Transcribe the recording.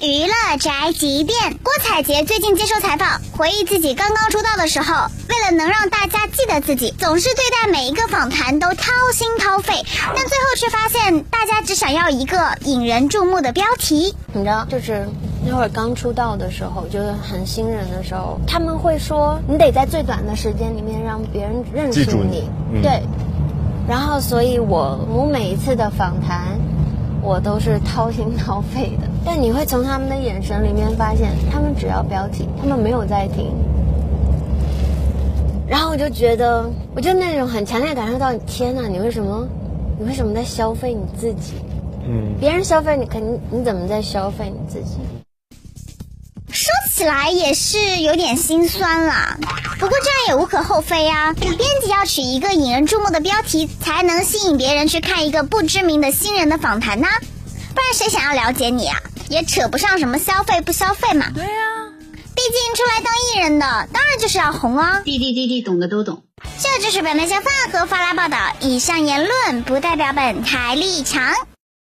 娱乐宅急便，郭采洁最近接受采访，回忆自己刚刚出道的时候，为了能让大家记得自己，总是对待每一个访谈都掏心掏肺，但最后却发现大家只想要一个引人注目的标题。你知道，就是那会儿刚出道的时候，就是很新人的时候，他们会说你得在最短的时间里面让别人认识记住你嗯对。然后，所以我我每一次的访谈，我都是掏心掏肺的。但你会从他们的眼神里面发现，他们只要标题，他们没有在听。然后我就觉得，我就那种很强烈感受到，天呐，你为什么，你为什么在消费你自己？嗯，别人消费你，肯定你怎么在消费你自己？说起来也是有点心酸啦，不过这样也无可厚非啊。编辑要取一个引人注目的标题，才能吸引别人去看一个不知名的新人的访谈呢、不然谁想要了解你啊？也扯不上什么消费不消费嘛。对啊，毕竟出来当艺人的，当然就是要红啊。弟弟弟弟懂的都懂。这就是本台小范和发来报道，以上言论不代表本台立场。